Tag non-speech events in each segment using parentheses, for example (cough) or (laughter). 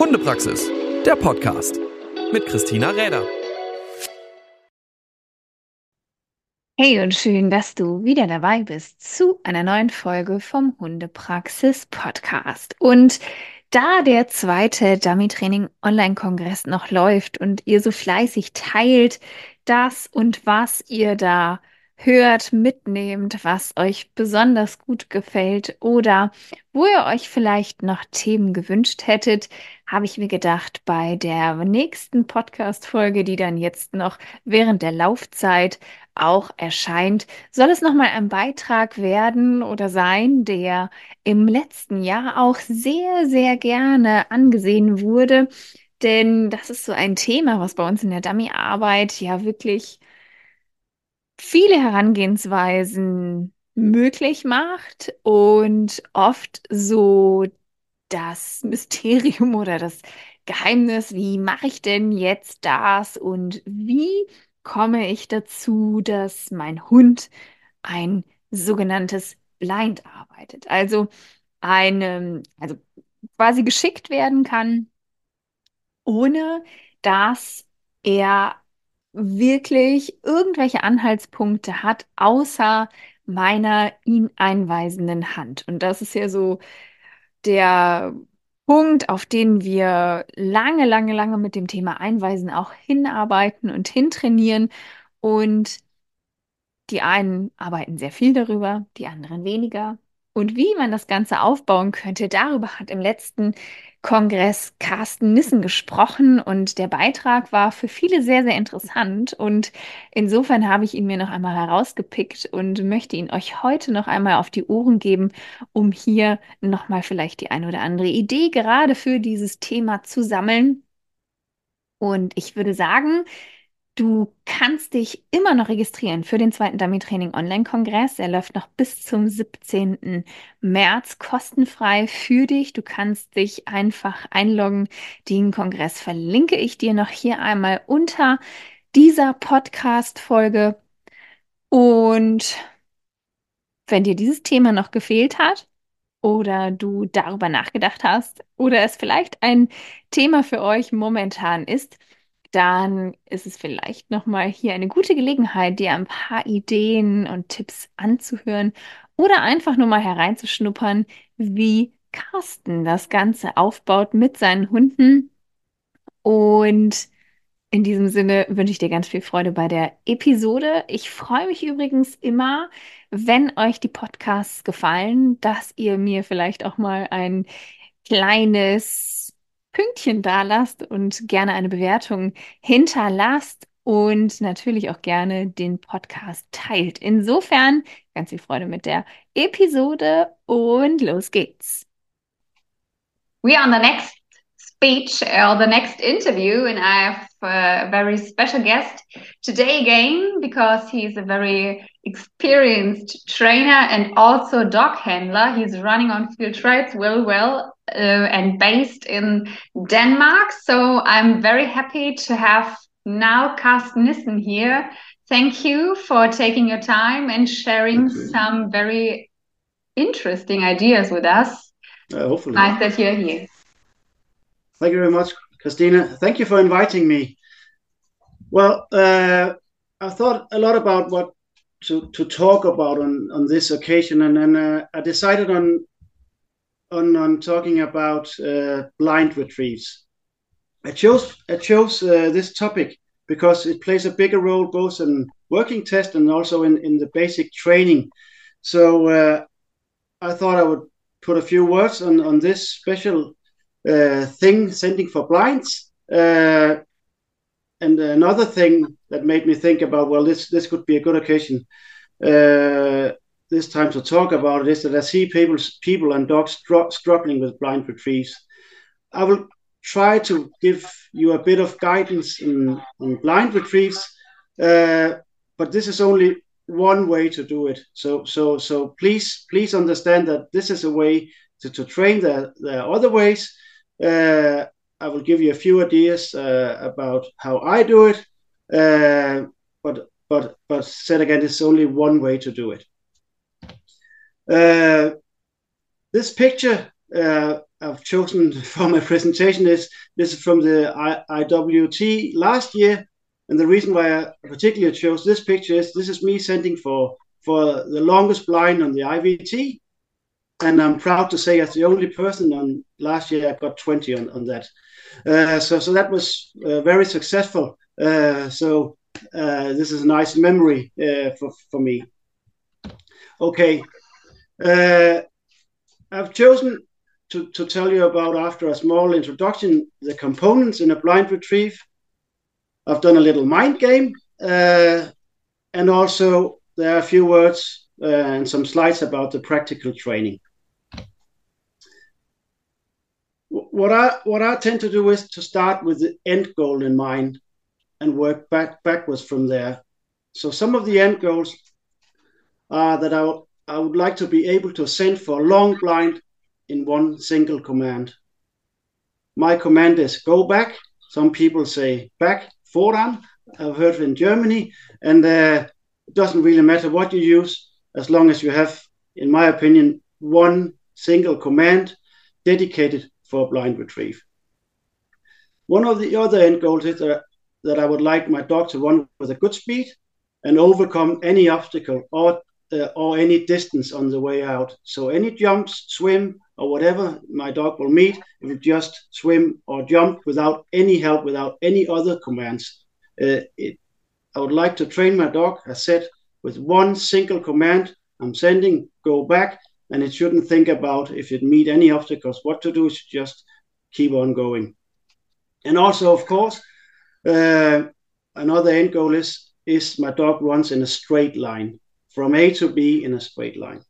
Hundepraxis, der Podcast mit Christina Räder. Hey und schön, dass du wieder dabei bist zu einer neuen Folge vom Hundepraxis Podcast. Und da der zweite Dummy Training Online-Kongress noch läuft und ihr so fleißig teilt, das und was ihr da hört, mitnehmt, was euch besonders gut gefällt oder wo ihr euch vielleicht noch Themen gewünscht hättet, habe ich mir gedacht, bei der nächsten Podcast-Folge, die dann jetzt noch während der Laufzeit auch erscheint, soll es nochmal ein Beitrag werden oder sein, der im letzten Jahr auch sehr, sehr gerne angesehen wurde. Denn das ist so ein Thema, was bei uns in der Dummy-Arbeit ja wirklich viele Herangehensweisen möglich macht und oft so das Mysterium (laughs) oder das Geheimnis, wie mache ich denn jetzt das und wie komme ich dazu, dass mein Hund ein sogenanntes Blind arbeitet. Also eine, also quasi geschickt werden kann, ohne dass er wirklich irgendwelche Anhaltspunkte hat, außer meiner ihn einweisenden Hand. Und das ist ja so der Punkt, auf den wir lange, lange, lange mit dem Thema Einweisen auch hinarbeiten und hintrainieren. Und die einen arbeiten sehr viel darüber, die anderen weniger. Und wie man das Ganze aufbauen könnte, darüber hat im letzten Kongress Carsten Nissen gesprochen und der Beitrag war für viele sehr, sehr interessant. Und insofern habe ich ihn mir noch einmal herausgepickt und möchte ihn euch heute noch einmal auf die Ohren geben, um hier nochmal vielleicht die eine oder andere Idee gerade für dieses Thema zu sammeln. Und ich würde sagen, Du kannst dich immer noch registrieren für den zweiten Dummy Training Online-Kongress. Er läuft noch bis zum 17. März kostenfrei für dich. Du kannst dich einfach einloggen. Den Kongress verlinke ich dir noch hier einmal unter dieser Podcast-Folge. Und wenn dir dieses Thema noch gefehlt hat oder du darüber nachgedacht hast oder es vielleicht ein Thema für euch momentan ist, dann ist es vielleicht nochmal hier eine gute Gelegenheit, dir ein paar Ideen und Tipps anzuhören oder einfach nur mal hereinzuschnuppern, wie Carsten das Ganze aufbaut mit seinen Hunden. Und in diesem Sinne wünsche ich dir ganz viel Freude bei der Episode. Ich freue mich übrigens immer, wenn euch die Podcasts gefallen, dass ihr mir vielleicht auch mal ein kleines Pünktchen da lasst und gerne eine Bewertung hinterlasst und natürlich auch gerne den Podcast teilt. Insofern ganz viel Freude mit der Episode und los geht's. We are on the next speech or the next interview, and I have a very special guest today again because he's a very experienced trainer and also dog handler. He's running on field trials well, well, uh, and based in Denmark. So I'm very happy to have now Carsten Nissen here. Thank you for taking your time and sharing some very interesting ideas with us. Uh, hopefully. Nice that you're here. Thank you very much, Christina. Thank you for inviting me. Well, uh, I thought a lot about what to, to talk about on, on this occasion, and then uh, I decided on on on talking about uh, blind retrieves. I chose I chose uh, this topic because it plays a bigger role both in working test and also in, in the basic training. So uh, I thought I would put a few words on, on this special thing, sending for blinds. Uh, and another thing that made me think about well, this this could be a good occasion uh, this time to talk about it is that I see people people and dogs str- struggling with blind retrieves. I will try to give you a bit of guidance in, on blind retrieves, uh, but this is only one way to do it. So so so please please understand that this is a way to, to train. There, there are other ways, uh, I will give you a few ideas uh, about how I do it, uh, but but but said again, it's only one way to do it. Uh, this picture uh, I've chosen (laughs) for my presentation is this is from the I, IWT last year, and the reason why I particularly chose this picture is this is me sending for for the longest blind on the IWT, and I'm proud to say as the only person on last year I got 20 on, on that. Uh, so so that was uh, very successful. Uh, so uh, this is a nice memory uh, for for me. Okay, uh, I've chosen to, to tell you about after a small introduction the components in a blind retrieve. I've done a little mind game, and also there are a few words and some slides about the practical training what I what I tend to do is to start with the end goal in mind and work back backwards from there. So some of the end goals are that I, I would like to be able to send for a long blind in one single command. My command is go back. Some people say back, voran. I've heard in Germany, and uh, it doesn't really matter what you use as long as you have, in my opinion, one single command dedicated for blind retrieve. One of the other end goals is that, that I would like my dog to run with a good speed and overcome any obstacle or uh, or any distance on the way out. So any jumps, swim, or whatever my dog will meet, it will just swim or jump without any help, without any other commands. Uh, it, I would like to train my dog, I said, with one single command. I'm sending, go back, and it shouldn't think about if it meet any obstacles, what to do. Should just keep on going. And also, of course, uh, another end goal is is my dog runs in a straight line from A to B in a straight line.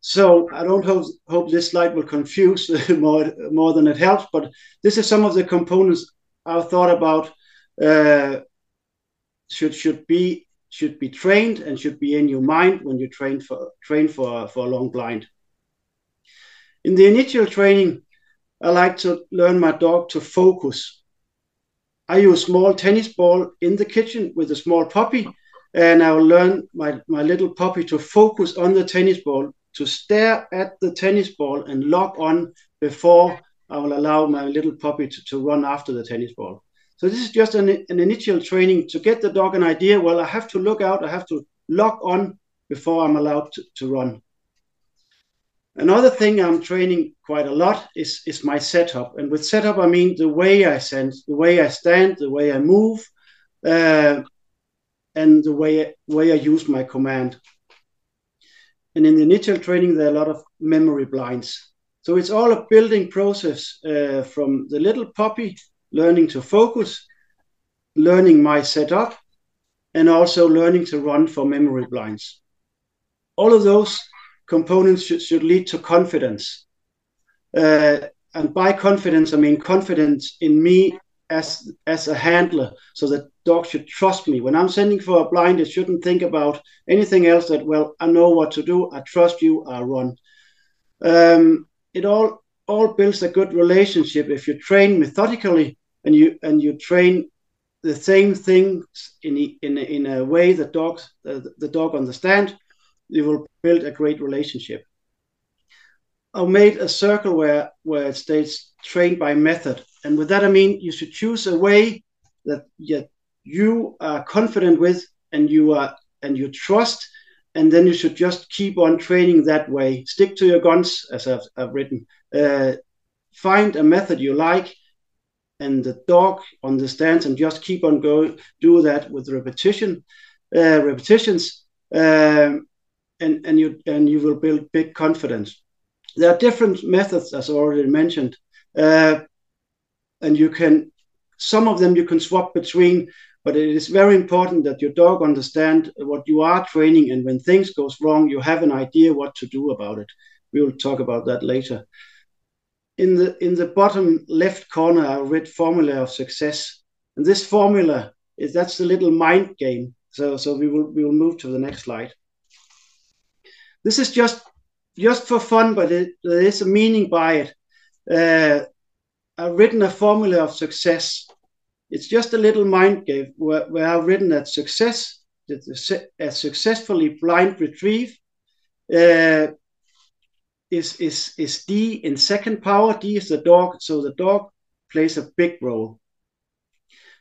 So I don't hope, hope this slide will confuse (laughs) more, more than it helps, but this is some of the components I've thought about uh, should should be should be trained and should be in your mind when you train for train for for a long blind. In the initial training, I like to learn my dog to focus. I use small tennis ball in the kitchen with a small puppy, and I will learn my, my little puppy to focus on the tennis ball, to stare at the tennis ball and lock on before I will allow my little puppy to, to run after the tennis ball. So this is just an, an initial training to get the dog an idea. Well, I have to look out, I have to lock on before I'm allowed to, to run. Another thing I'm training quite a lot is, is my setup. And with setup, I mean the way I sense, the way I stand, the way I move, uh, and the way, way I use my command. And in the initial training, there are a lot of memory blinds. So it's all a building process uh, from the little puppy learning to focus, learning my setup, and also learning to run for memory blinds. All of those components should, should lead to confidence. Uh, and by confidence, I mean confidence in me as as a handler, so that dog should trust me. When I'm sending for a blind, it shouldn't think about anything else. That well, I know what to do. I trust you. I run. Um, it all all builds a good relationship if you train methodically and you and you train the same things in in in a way that dogs uh, the dog understand you will build a great relationship. I made a circle where where it states trained by method. And with that i mean you should choose a way that you, you are confident with and you are and you trust and then you should just keep on training that way. Stick to your guns as i've, I've written uh, find a method you like and the dog understands and just keep on going do that with repetition uh, repetitions um, and and you and you will build big confidence. There are different methods as already mentioned uh, and you can some of them you can swap between but it is very important that your dog understand what you are training and when things goes wrong you have an idea what to do about it. We will talk about that later in the in the bottom left corner, I read formula of success, and this formula is that's the little mind game. So so we will we will move to the next slide. This is just just for fun, but it, there is a meaning by it. Uh, I've written a formula of success. It's just a little mind game where, where I've written that success, that a successfully blind retrieve, uh, is is is D in second power. D is the dog, so the dog plays a big role.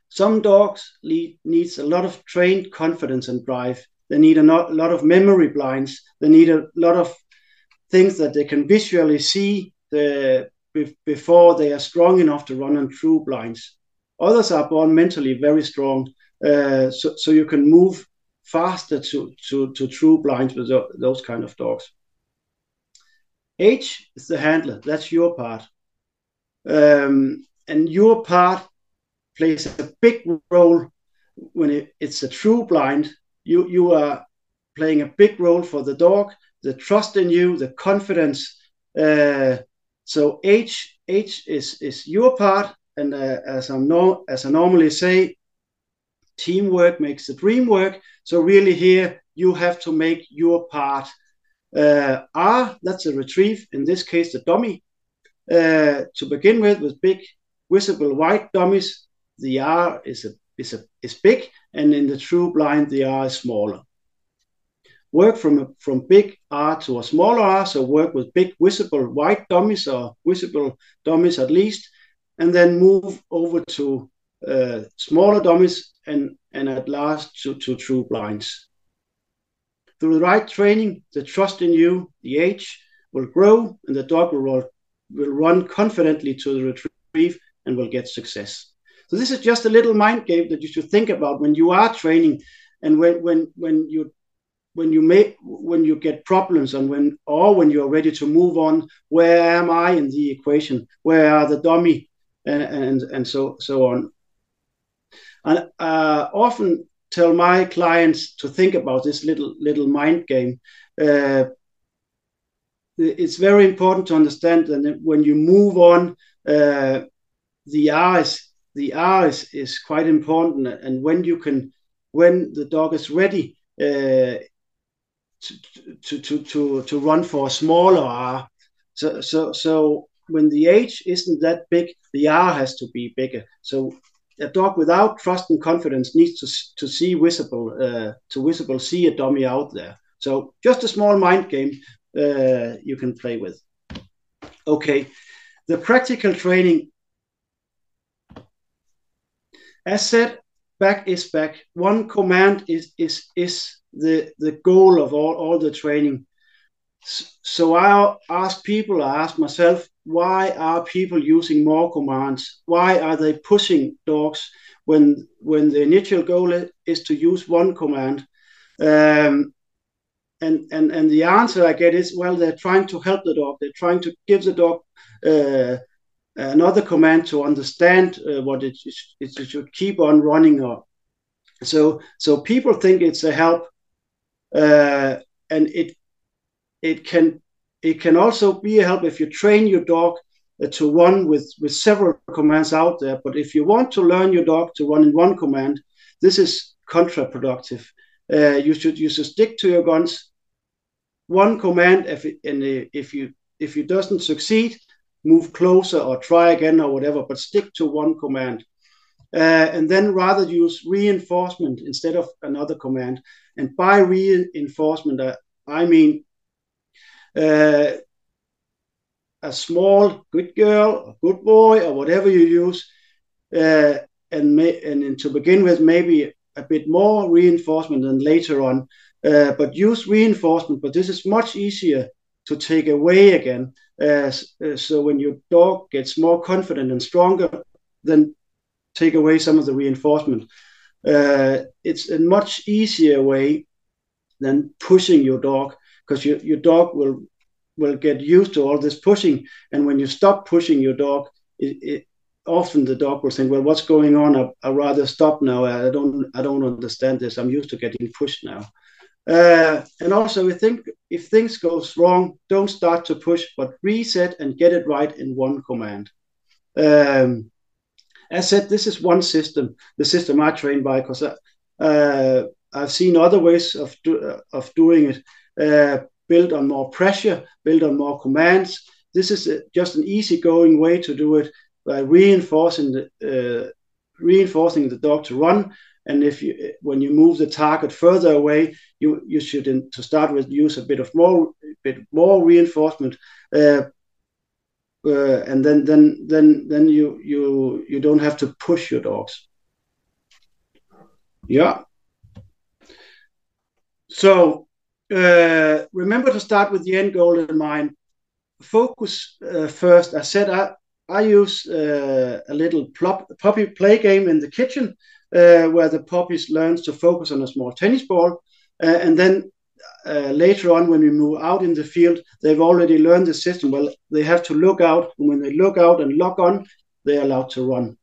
Some dogs need, needs a lot of trained confidence and drive. They need a, not, lot of memory blinds. They need a lot of things that they can visually see the, before they are strong enough to run on true blinds. Others are born mentally very strong, uh, so, so you can move faster to, to, to true blinds with those kind of dogs. H is the handler. That's your part. Um, and your part plays a big role when it, it's a true blind. You you are playing a big role for the dog, the trust in you, the confidence. Uh, so H H is is your part, and uh, as I know as I normally say, teamwork makes the dream work. So really here you have to make your part. Uh, R that's a retrieve in this case the dummy uh, to begin with with big visible white dummies the R is a, is a, is big, and in the true blind the R is smaller. Work from from big R to a smaller R, so work with big visible white dummies or visible dummies at least, and then move over to uh, smaller dummies and, and at last to, to true blinds. Through the right training, the trust in you, the H, will grow and the dog will, will run confidently to the retrieve and will get success. So this is just a little mind game that you should think about when you are training, and when when when you when you make when you get problems and when or when you're ready to move on. Where am I in the equation? Where are the dummy and and, and so so on. And uh, often tell my clients to think about this little little mind game. Uh, it's very important to understand that when you move on, uh, the eyes the R is, is quite important. And when you can, when the dog is ready uh, to, to, to, to run for a smaller R, so, so, so when the H isn't that big, the R has to be bigger. So a dog without trust and confidence needs to, to see visible, uh, to visible see a dummy out there. So just a small mind game uh, you can play with. Okay, the practical training as said, back is back. One command is is is the the goal of all all the training. So I ask people, I ask myself, why are people using more commands? Why are they pushing dogs when when the initial goal is to use one command? Um, and and and the answer I get is, well, they're trying to help the dog. They're trying to give the dog uh, another command to understand uh, what it, it, should keep on running so so people think it's a help uh, and it it can it can also be a help if you train your dog uh, to run with with several commands out there but if you want to learn your dog to run in one command this is counterproductive uh, you should you should stick to your guns one command if and if you if it doesn't succeed move closer or try again or whatever, but stick to one command. Uh, and then rather use reinforcement instead of another command. And by reinforcement, uh, I mean uh, a small good girl, good boy, or whatever you use, uh, and, may, and to begin with, maybe a bit more reinforcement than later on. Uh, but use reinforcement, but this is much easier to take away again. Uh, so when your dog gets more confident and stronger, then take away some of the reinforcement. Uh, it's a much easier way than pushing your dog because your, your dog will will get used to all this pushing. And when you stop pushing your dog, it, it, often the dog will think, "Well, what's going on? I, I rather stop now. I don't I don't understand this. I'm used to getting pushed now." Uh, and also, we think if things goes wrong, don't start to push, but reset and get it right in one command. Um, as said, this is one system, the system I train by, because uh, I've seen other ways of do, uh, of doing it, uh, built on more pressure, built on more commands. This is a, just an easygoing way to do it by reinforcing the uh, reinforcing the dog to run and if you when you move the target further away, you you should in, to start with use a bit of more bit more reinforcement. Uh, uh, and then then then then you you you don't have to push your dogs yeah so uh, remember to start with the end goal in mind focus uh, first i said i i use uh, a little plop, puppy play game in the kitchen uh, where the puppies learns to focus on a small tennis ball uh, and then later on when we move out in the field, they've already learned the system. Well, they have to look out, and when they look out and lock on, they're allowed to run.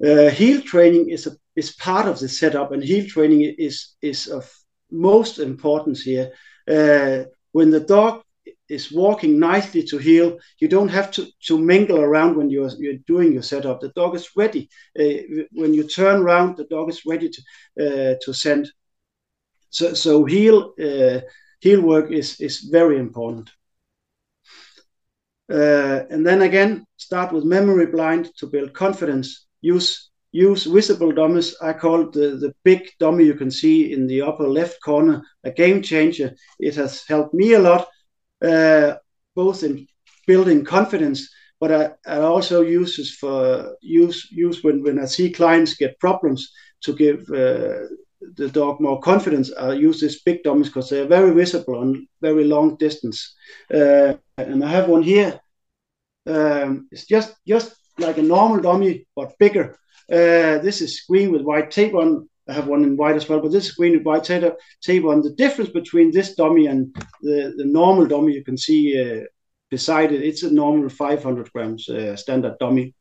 Heel training is a, is part of the setup, and heel training is is of most importance here. Uh, when the dog is walking nicely to heel, you don't have to, to mingle around when you're you're doing your setup. The dog is ready. Uh, when you turn around, the dog is ready to uh, to send so, so heel uh, heel work is is very important. Uh, and then again, start with memory blind to build confidence. Use use visible dummies. I call the the big dummy you can see in the upper left corner a game changer. It has helped me a lot, uh, both in building confidence, but I, I also use this for use use when when I see clients get problems to give uh, the dog more confidence, I use these big dummies because they're very visible on very long distance. Uh, and I have one here. Um, it's just just like a normal dummy but bigger. Uh, this is green with white tape on. I have one in white as well, but this is green with white tape, on. The difference between this dummy and the, the normal dummy you can see uh, beside it, it's a normal 500 grams uh, standard dummy.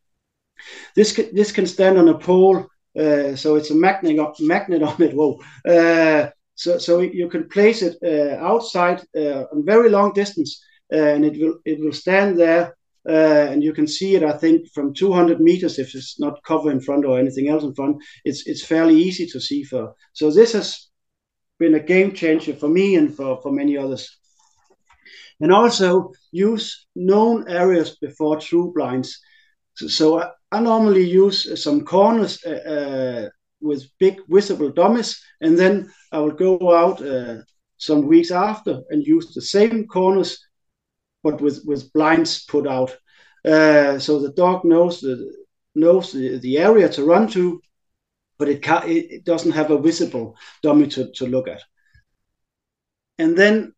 This can, this can stand on a pole uh, so it's a magnet magnet on it. (laughs) Whoa. Uh, so so you can place it outside on very long distance, and it will it will stand there, and you can see it. I think from 200 meters if it's not cover in front or anything else in front. It's it's fairly easy to see for. So this has been a game changer for me and for for many others. And also use known areas before true blinds. So, so I normally use some corners uh, uh, with big visible dummies, and then I will go out uh, some weeks after and use the same corners, but with, with blinds put out. Uh, so the dog knows the knows the, the area to run to, but it, ca- it doesn't have a visible dummy to, to look at. And then,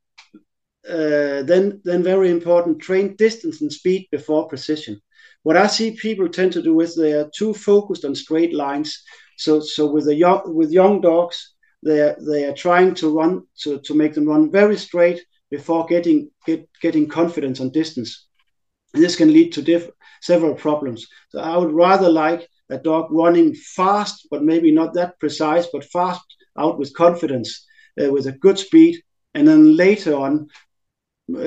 uh, then, then very important, train distance and speed before precision what I see people tend to do is they are too focused on straight lines. So so with the young with young dogs, they are, they are trying to run to, to make them run very straight before getting get, getting confidence on distance. And this can lead to diff- several problems. So I would rather like a dog running fast, but maybe not that precise, but fast out with confidence, uh, with a good speed, and then later on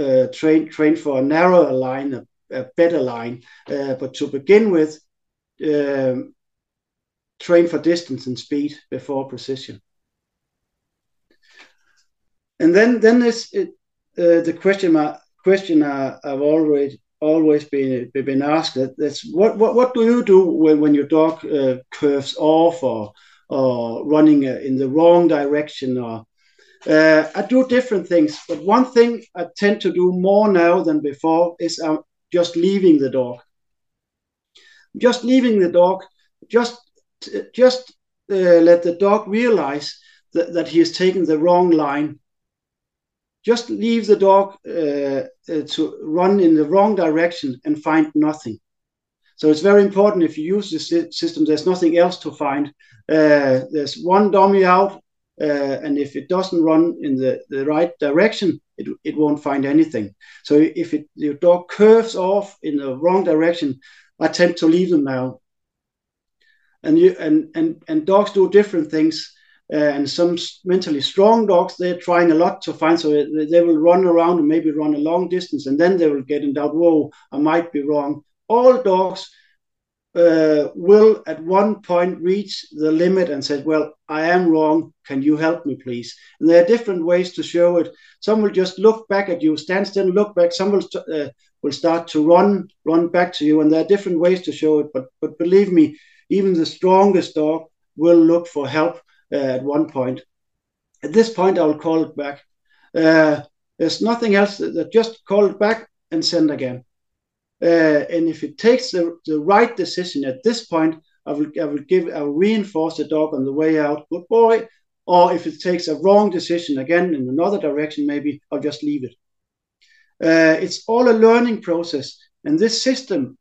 uh, train train for a narrower line, a a better line. Uh, but to begin with, um, train for distance and speed before precision. And then then there's it, uh, the question question I, have already always been been asked that that's what, what what do you do when, when your dog uh, curves off or or running uh, in the wrong direction or uh, I do different things, but one thing I tend to do more now than before is I, just leaving the dog. Just leaving the dog, just just uh, let the dog realize that, that he has taken the wrong line. Just leave the dog uh, uh, to run in the wrong direction and find nothing. So it's very important if you use this system, there's nothing else to find. Uh, there's one dummy out, uh, and if it doesn't run in the, the right direction, it, it won't find anything. So if it, your dog curves off in the wrong direction, I tend to leave them now. And you and and and dogs do different things. Uh, and some mentally strong dogs, they're trying a lot to find. So they, will run around and maybe run a long distance, and then they will get in doubt. Whoa, I might be wrong. All dogs uh, will at one point reach the limit and say, Well, I am wrong. Can you help me, please? And there are different ways to show it. Some will just look back at you, stand still, look back. Some will, uh, will start to run, run back to you. And there are different ways to show it. But, but believe me, even the strongest dog will look for help at one point. At this point, I will call it back. Uh, there's nothing else that just call it back and send again. Uh, and if it takes the, the right decision at this point, I will, I will give, I will reinforce the dog on the way out, good boy. Or if it takes a wrong decision again in another direction, maybe I'll just leave it. Uh, it's all a learning process. And this system,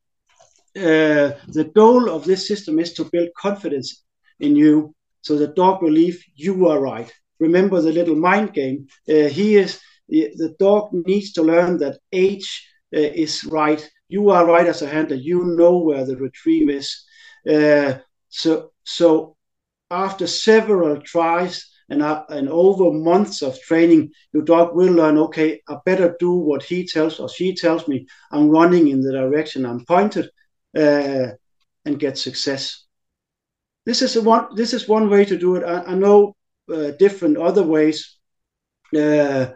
uh, the goal of this system is to build confidence in you so the dog believe you are right. Remember the little mind game. Uh, he is the dog needs to learn that H uh, is right. You are right as a handler. You know where the retrieve is. Uh, so so after several tries and, uh, and over months of training, your dog will learn, okay, I better do what he tells or she tells me. I'm running in the direction I'm pointed uh, and get success. This is, a one, this is one way to do it. I, I know uh, different other ways. Uh,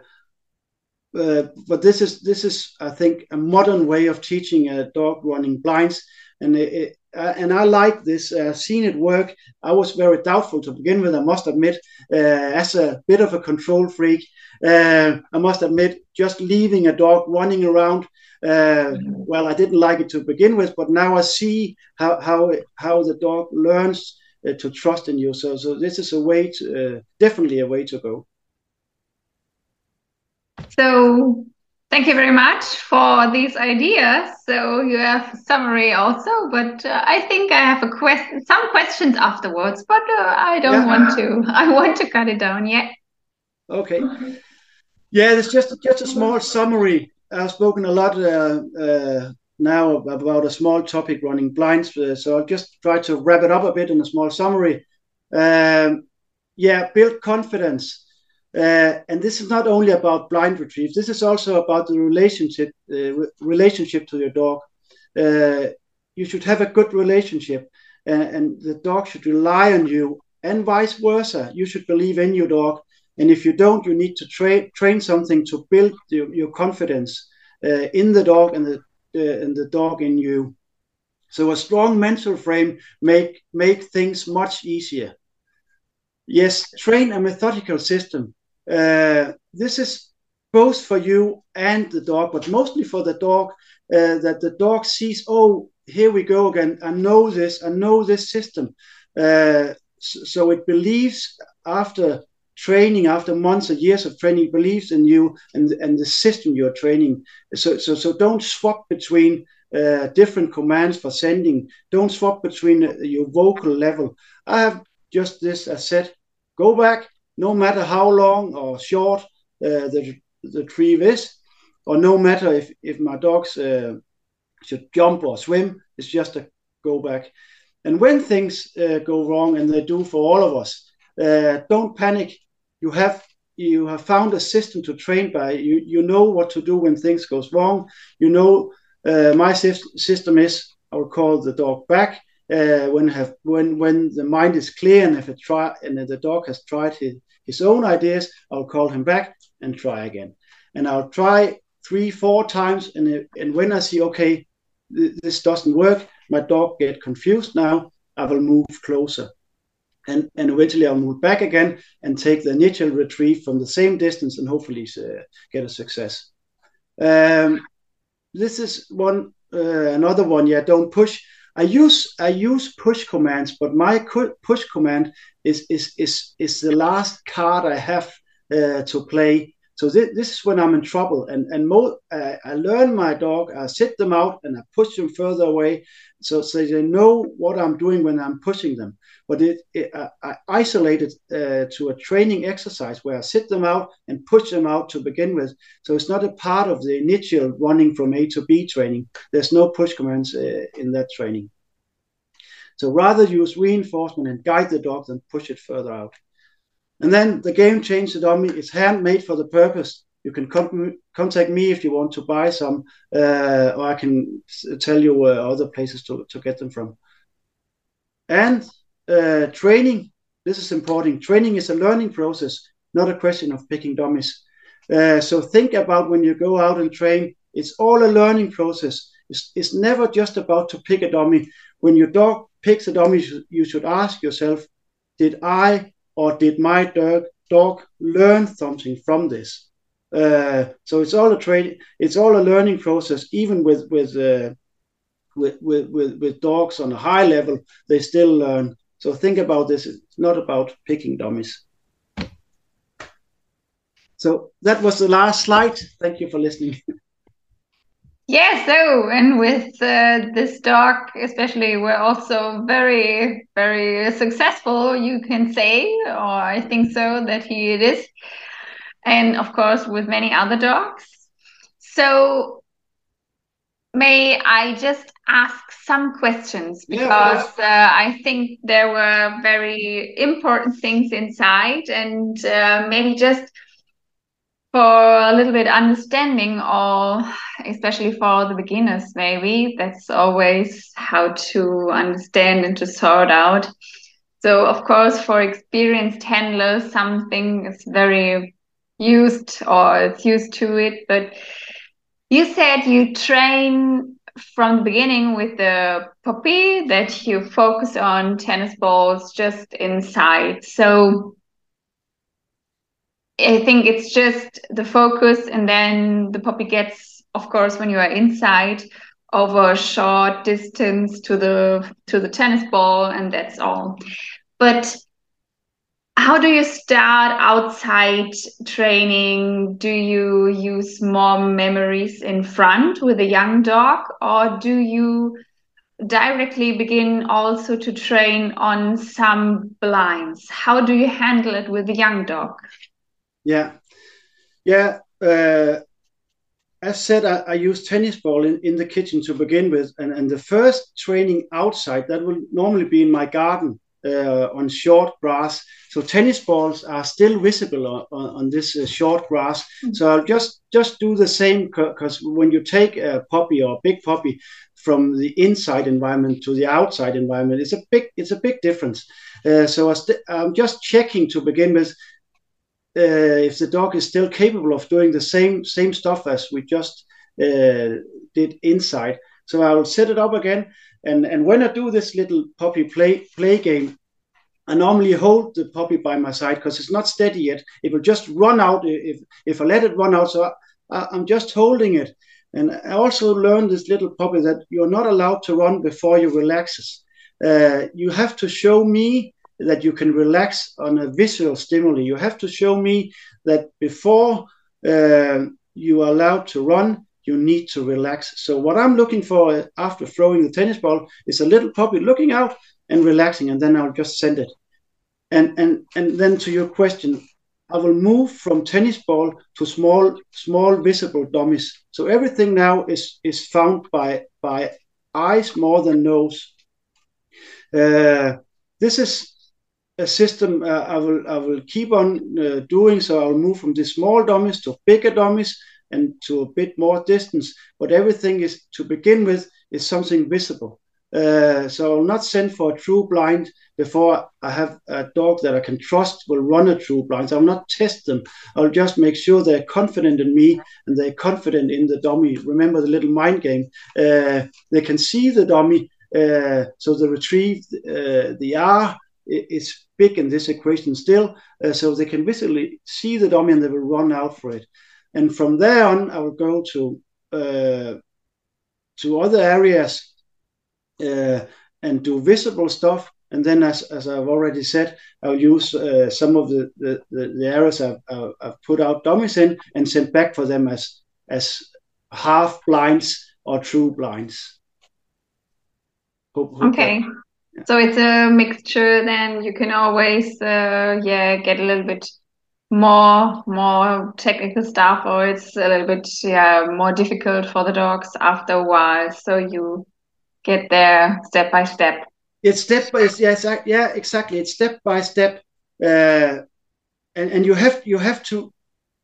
uh, but this is this is I think a modern way of teaching a dog running blinds, and it, it, uh, and I like this. Uh, seen it work. I was very doubtful to begin with. I must admit, uh, as a bit of a control freak, uh, I must admit, just leaving a dog running around. Uh, well, I didn't like it to begin with, but now I see how how how the dog learns to trust in yourself. So this is a way to definitely a way to go. So thank you very much for these ideas. So you have a summary also, but uh, I think I have a question, some questions afterwards, but uh, I don't yeah. want to. (laughs) I want to cut it down. yet. Okay. Yeah, it's just just a small summary. I've spoken a lot uh, uh, now about a small topic running blinds, uh, so I'll just try to wrap it up a bit in a small summary. Um, yeah, build confidence. Uh, and this is not only about blind retrieve. This is also about the relationship uh, re- relationship to your dog. Uh, you should have a good relationship, and the dog should rely on you, and vice versa. You should believe in your dog, and if you don't, you need to tra- train something to build your confidence uh, in the dog and the uh, and the dog in you. So a strong mental frame make make things much easier. Yes, train a methodical system uh, this is both for you and the dog, but mostly for the dog, uh, that the dog sees, oh, here we go again. I know this. I know this system. Uh, so, so, it believes after training, after months or years of training, believes in you and, and the system you're training. So, so, so don't swap between uh, different commands for sending. Don't swap between uh, your vocal level. I have just this, I said, go back, no matter how long or short uh, the, the tree is, or no matter if, if my dogs uh, should jump or swim, it's just a go back. And when things uh, go wrong, and they do for all of us, uh, don't panic. You have you have found a system to train by. You you know what to do when things goes wrong. You know uh, my system is I will call the dog back uh, when have when when the mind is clear and if it try and the dog has tried his, his own ideas, I'll call him back and try again. And I'll try three, four times, and and when I see okay, th- this doesn't work, my dog get confused now. I will move closer, and and eventually I'll move back again and take the initial retrieve from the same distance and hopefully uh, get a success. Um, this is one uh, another one. Yeah, don't push I use I use push commands, but my push command is is is is the last card I have uh, to play. So th- this is when I'm in trouble, and and mo- uh, I learn my dog. I sit them out and I push them further away, so so they know what I'm doing when I'm pushing them. But it, it uh, I isolate it uh, to a training exercise where I sit them out and push them out to begin with. So it's not a part of the initial running from A to B training. There's no push commands uh, in that training. So rather use reinforcement and guide the dog than push it further out. And then the game change the dummy is handmade for the purpose. You can contact me if you want to buy some, uh, or I can tell you uh, other places to, to get them from. And uh, training, this is important. Training is a learning process, not a question of picking dummies. Uh, so think about when you go out and train, it's all a learning process. It's, it's never just about to pick a dummy. When your dog picks a dummy, you should ask yourself, did I or did my dog, dog learn something from this? Uh, so it's all a training, it's all a learning process. Even with with, uh, with with with with dogs on a high level, they still learn. So think about this. It's not about picking dummies. So that was the last slide. Thank you for listening. (laughs) Yeah, so and with uh, this dog, especially, we're also very, very successful. You can say, or I think so that he it is, and of course with many other dogs. So, may I just ask some questions because yeah, uh, I think there were very important things inside, and uh, maybe just for a little bit understanding or especially for the beginners maybe that's always how to understand and to sort out. So of course for experienced handlers something is very used or it's used to it but you said you train from the beginning with the puppy that you focus on tennis balls just inside. So I think it's just the focus, and then the puppy gets, of course, when you are inside, over a short distance to the to the tennis ball, and that's all. But how do you start outside training? Do you use more memories in front with a young dog, or do you directly begin also to train on some blinds? How do you handle it with a young dog? Yeah, yeah. Uh, as said, I, I use tennis ball in, in the kitchen to begin with, and, and the first training outside that will normally be in my garden uh, on short grass. So tennis balls are still visible on, on, on this uh, short grass. Mm-hmm. So I'll just just do the same because when you take a puppy or a big puppy from the inside environment to the outside environment, it's a big it's a big difference. Uh, so I st- I'm just checking to begin with if the dog is still capable of doing the same same stuff as we just uh, did inside. So I will set it up again, and and when I do this little puppy play play game, I normally hold the puppy by my side because it's not steady yet. It will just run out if if I let it run out. So I, I'm just holding it. And I also learned this little puppy that you're not allowed to run before you relaxes. Uh, you have to show me that you can relax on a visual stimuli. You have to show me that before uh, you are allowed to run, you need to relax. So what I'm looking for after throwing the tennis ball is a little puppy looking out and relaxing, and then I'll just send it. And and and then to your question, I will move from tennis ball to small small visible dummies. So everything now is is found by by eyes more than nose. Uh, this is a system uh, I will I will keep on uh, doing. So I'll move from the small dummies to bigger dummies and to a bit more distance. But everything is to begin with is something visible. Uh, so I'll not send for a true blind before I have a dog that I can trust will run a true blind. So I'll not test them. I'll just make sure they're confident in me and they're confident in the dummy. Remember the little mind game. Uh, they can see the dummy, uh, so they retrieve uh, the R is big in this equation still, uh, so they can visibly see the dummy and they will run out for it. And from there on, I will go to uh, to other areas uh, and do visible stuff. And then, as, as I've already said, I'll use uh, some of the, the, the, areas I've, I've, put out dummies in and send back for them as as half blinds or true blinds. Hope, hope okay. That, so it's a mixture. Then you can always, uh, yeah, get a little bit more more technical stuff, or it's a little bit yeah more difficult for the dogs after a while. So you get there step by step. It's step by yes, yeah, exactly. It's step by step, uh, and and you have you have to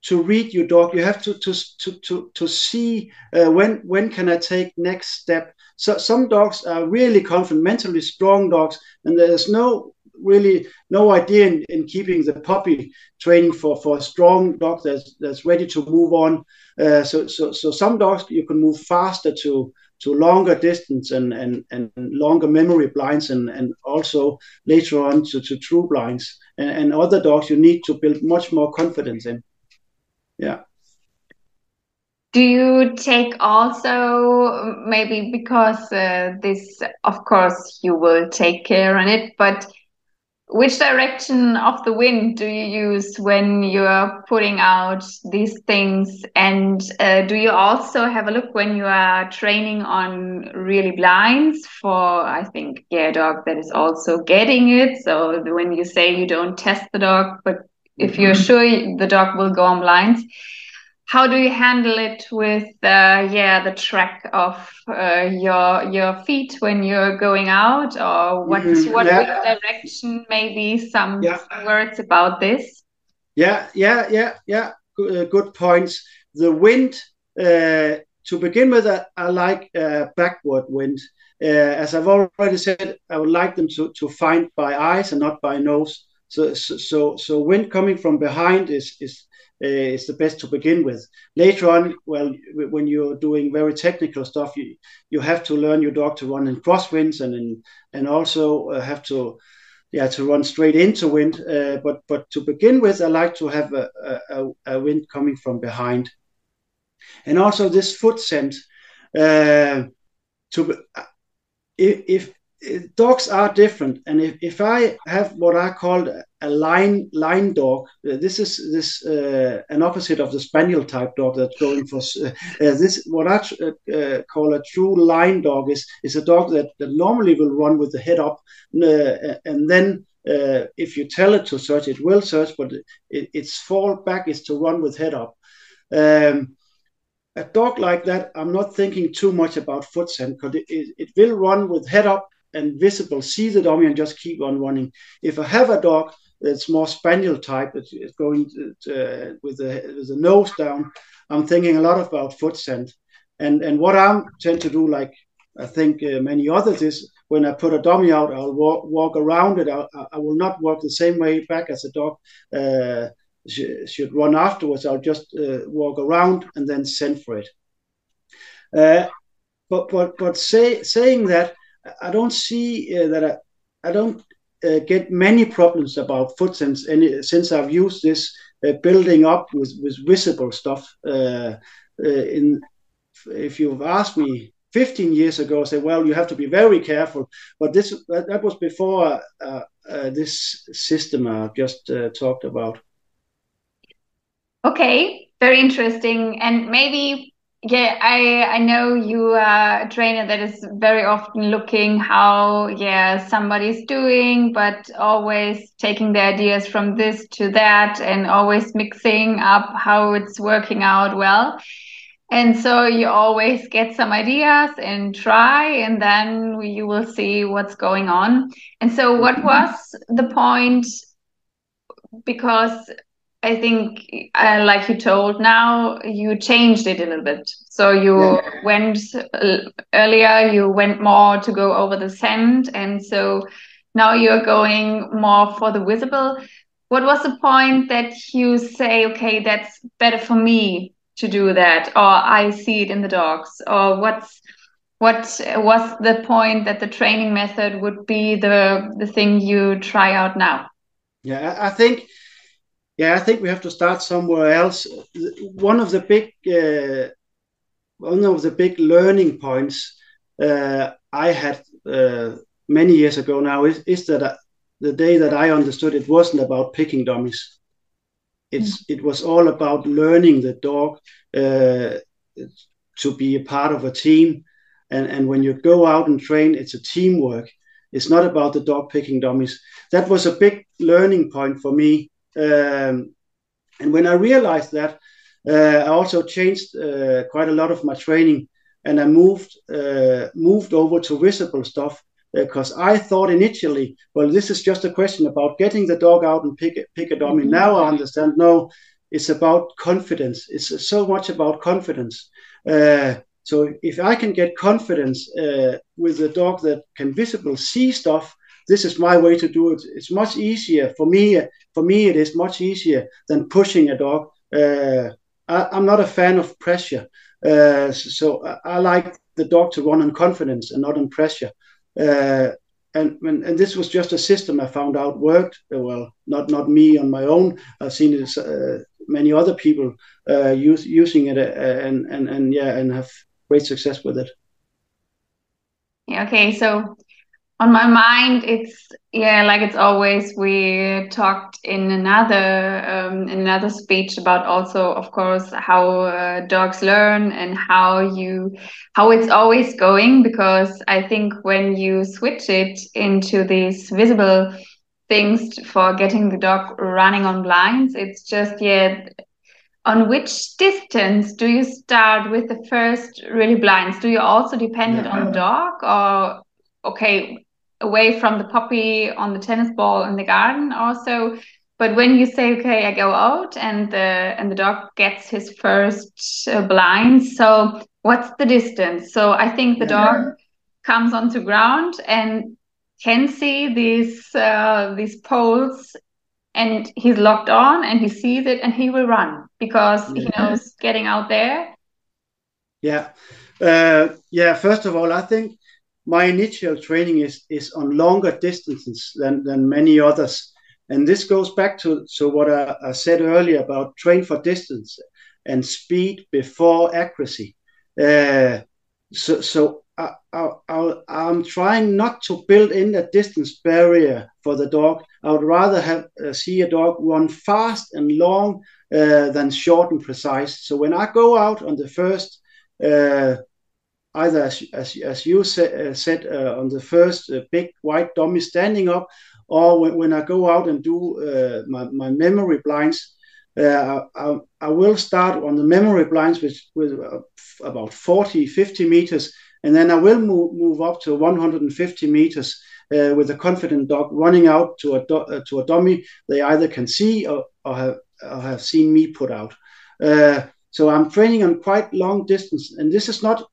to read your dog. You have to to to to, to see uh, when when can I take next step so some dogs are really confident, mentally strong dogs, and there's no really no idea in, in keeping the puppy training for, for a strong dog that's, that's ready to move on. Uh, so, so, so some dogs you can move faster to to longer distance and, and, and longer memory blinds and, and also later on to, to true blinds. And, and other dogs you need to build much more confidence in. Yeah. Do you take also maybe because uh, this, of course, you will take care on it, but which direction of the wind do you use when you're putting out these things? And uh, do you also have a look when you are training on really blinds for, I think, yeah, dog that is also getting it? So when you say you don't test the dog, but if you're mm-hmm. sure the dog will go on blinds, how do you handle it with uh, yeah the track of uh, your your feet when you're going out? Or what mm, what yeah. direction maybe some yeah. words about this? Yeah yeah yeah yeah. Good, uh, good points. The wind uh, to begin with uh, i like uh, backward wind. As i've already said i would like them to, to find by eyes and not by nose so so so wind coming from behind is is uh, is the best to begin with. Later on, well, when you're doing very technical stuff, you you have to learn your dog to run in crosswinds and in, and also uh, have to yeah to run straight into wind. Uh, but but to begin with, I like to have a, a, a wind coming from behind, and also this foot scent. Uh, to if dogs are different. And if, if i have what i call a line line dog uh, this is this uh, an opposite of the spaniel type dog that's going for uh, uh this what i uh, uh, call a true line dog is is a dog that, that normally will run with the head up and then if you tell it to search it will search but it, its fall back is to run with head up. Um, a dog like that, I'm not thinking too much about foot scent because it, it, it, will run with head up and visible, see the dummy and just keep on running. If I have a dog that's more spaniel type, it's going to, uh, with, the, with the nose down, I'm thinking a lot about foot scent. And, and what I tend to do, like I think uh, many others, is when I put a dummy out, I'll walk, walk around it. I, I will not walk the same way back as a dog uh, should run afterwards. I'll just uh, walk around and then send for it. Uh, but but but say, saying that, I don't see uh, that I, I don't uh, get many problems about foot scent any, since I've used this uh, building up with, with visible stuff. Uh, uh, in if you've asked me 15 years ago, I say, well, you have to be very careful. But this that, that was before uh, this system I just talked about. Okay, very interesting. And maybe yeah, I I know you are a trainer that is very often looking how yeah somebody's doing, but always taking the ideas from this to that and always mixing up how it's working out well. And so you always get some ideas and try, and then you will see what's going on. And so, what mm-hmm. was the point? Because I think, uh, like you told, now you changed it a little bit. So you yeah. went uh, earlier, you went more to go over the scent, and so now you're going more for the visible. What was the point that you say, okay, that's better for me to do that, or I see it in the dogs, or what's what was the point that the training method would be the the thing you try out now? Yeah, I think yeah, I think we have to start somewhere else. One of the big, uh, one of the big learning points uh, I had uh, many years ago now is, is that uh, the day that I understood it wasn't about picking dummies. It's mm. it was all about learning the dog uh, to be a part of a team, and and when you go out and train, it's a teamwork. It's not about the dog picking dummies. That was a big learning point for me um, and when I realized that, uh, I also changed uh, quite a lot of my training, and I moved uh, moved over to visible stuff because I thought initially, well, this is just a question about getting the dog out and pick pick a dummy. Mm-hmm. Now I understand. No, it's about confidence. It's so much about confidence. Uh, so if I can get confidence uh, with a dog that can visible see stuff, this is my way to do it. It's much easier for me. For me, it is much easier than pushing a dog. Uh, I, am not a fan of pressure, uh, so I, I, like the dog to run on confidence and not on pressure. Uh, and, and, and this was just a system I found out worked well. Not not me on my own. I've seen it uh, many other people uh, use, using it, uh, and and and yeah, and have great success with it. Yeah. Okay. So on my mind it's yeah like it's always we talked in another um, in another speech about also of course how uh, dogs learn and how you how it's always going because i think when you switch it into these visible things for getting the dog running on blinds it's just yeah on which distance do you start with the first really blinds do you also depend yeah. on the dog or okay away from the puppy on the tennis ball in the garden also but when you say okay i go out and the and the dog gets his first uh, blind so what's the distance so i think the yeah. dog comes onto ground and can see these uh, these poles and he's locked on and he sees it and he will run because yeah. he knows getting out there yeah uh, yeah first of all i think my initial training is is on longer distances than than many others and this goes back to to what I, I said earlier about train for distance and speed before accuracy uh, so so I, I, am trying not to build in a distance barrier for the dog. I would rather have uh, see a dog run fast and long uh, than short and precise. So when I go out on the first uh, either as, as, as you sa- uh, said uh, on the first uh, big white dummy standing up, or when, when I go out and do uh, my, my memory blinds, uh, I, I, will start on the memory blinds with, with uh, about 40, 50 meters, and then I will move, move up to 150 meters with a confident dog running out to a, do- to a dummy they either can see or, or, have, or have seen me put out. so I'm training on quite long distance, and this is not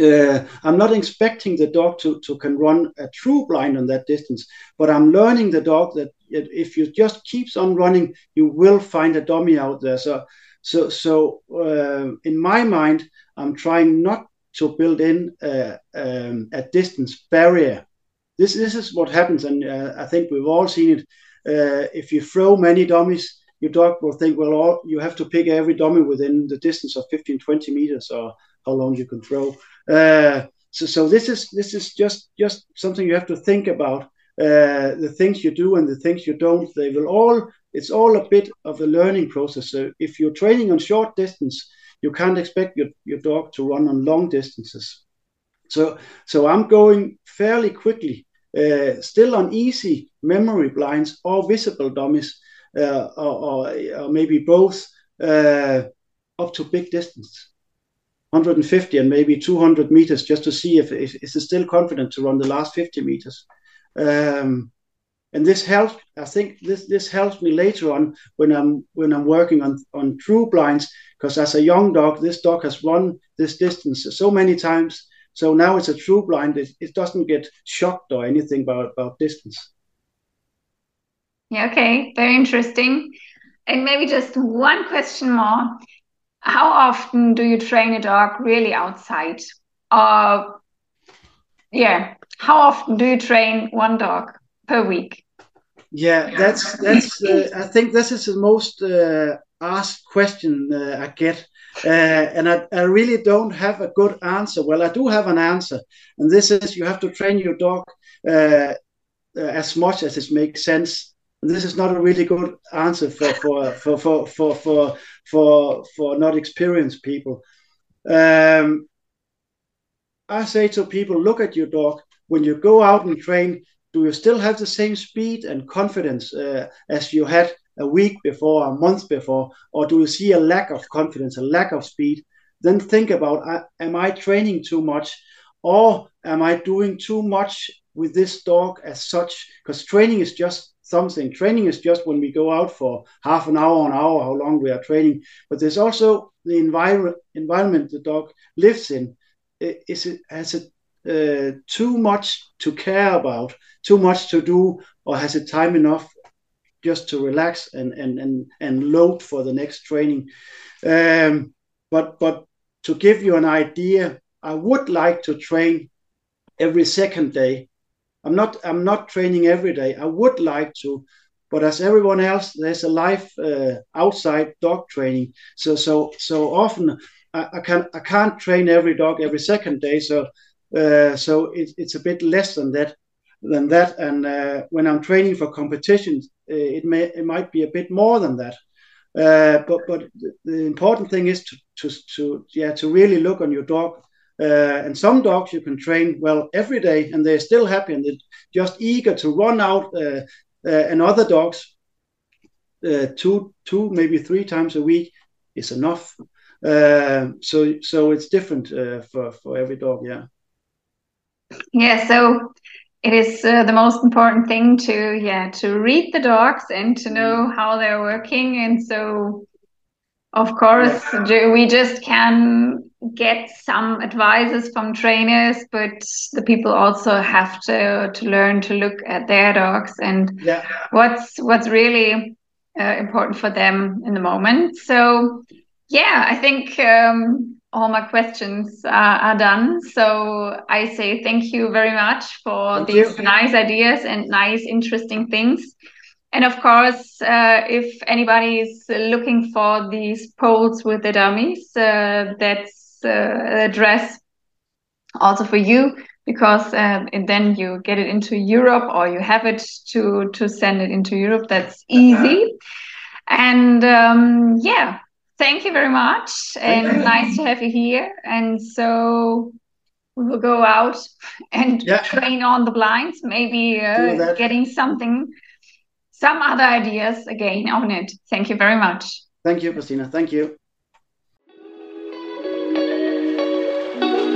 uh, I'm not expecting the dog to, to can run a true blind on that distance, but I'm learning the dog that if you just keeps on running, you will find a dummy out there. So, so, so uh, in my mind, I'm trying not to build in a, um, a distance barrier. This, this is what happens, and uh, I think we've all seen it. Uh, if you throw many dummies, your dog will think, well, all, you have to pick every dummy within the distance of 15, 20 meters, or how long you can throw. Uh, so, so this is this is just just something you have to think about. Uh, the things you do and the things you don't, they will all. It's all a bit of a learning process. So if you're training on short distance, you can't expect your, your dog to run on long distances. So so I'm going fairly quickly, uh, still on easy memory blinds or visible dummies, uh, or, or, or, maybe both, uh, up to big distance. 150 and maybe 200 meters just to see if, if is still confident to run the last 50 meters. Um, and this helps. I think this this helps me later on when I'm when I'm working on on true blinds because as a young dog, this dog has run this distance so many times. So now it's a true blind. It, it doesn't get shocked or anything about about distance. Yeah. Okay. Very interesting. And maybe just one question more how often do you train a dog really outside? Uh, yeah, how often do you train one dog per week? Yeah, that's that's. (laughs) Uh, I think this is the most uh, asked question uh, I get, uh, and I, I really don't have a good answer. Well, I do have an answer, and this is you have to train your dog uh, uh, as much as it makes sense this is not a really good answer for for for for for for for, for not experienced people. Um, I say to people, look at your dog when you go out and train. Do you still have the same speed and confidence uh, as you had a week before, a month before, or do you see a lack of confidence, a lack of speed? Then think about: uh, Am I training too much, or am I doing too much with this dog as such? Because training is just something. Training is just when we go out for half an hour, or an hour, how long we are training. But there's also the environment environment the dog lives in. Is it has a uh, too much to care about, too much to do, or has it time enough just to relax and and and and load for the next training. Um, but but to give you an idea, I would like to train every second day. I'm not I'm not training every day. I would like to, but as everyone else, there's a life uh, outside dog training. So so so often I, I can't I can't train every dog every second day. So uh, so it, it's a bit less than that than that. And uh, when I'm training for competitions, uh, it may it might be a bit more than that. Uh, but but the important thing is to to to yeah to really look on your dog. Uh, and some dogs you can train well every day, and they're still happy and they're just eager to run out. Uh, uh, and other dogs, two two maybe three times a week is enough. so so it's different for for every dog. Yeah. Yeah. So it is uh, the most important thing to yeah to read the dogs and to know mm. how they're working and so of course we just can get some advices from trainers but the people also have to to learn to look at their dogs and yeah. what's what's really uh, important for them in the moment so yeah i think um, all my questions are, are, done. So I say thank you very much for thank these you. nice ideas and nice, interesting things. And of course, uh, if anybody is looking for these poles with the dummies, uh, that's address also for you because uh, and then you get it into Europe or you have it to to send it into Europe. That's easy. And um, yeah, thank you very much and nice to have you here. And so we will go out and yeah. train on the blinds maybe uh, getting something some other ideas again on it. Thank you very much. Thank you christina. Thank you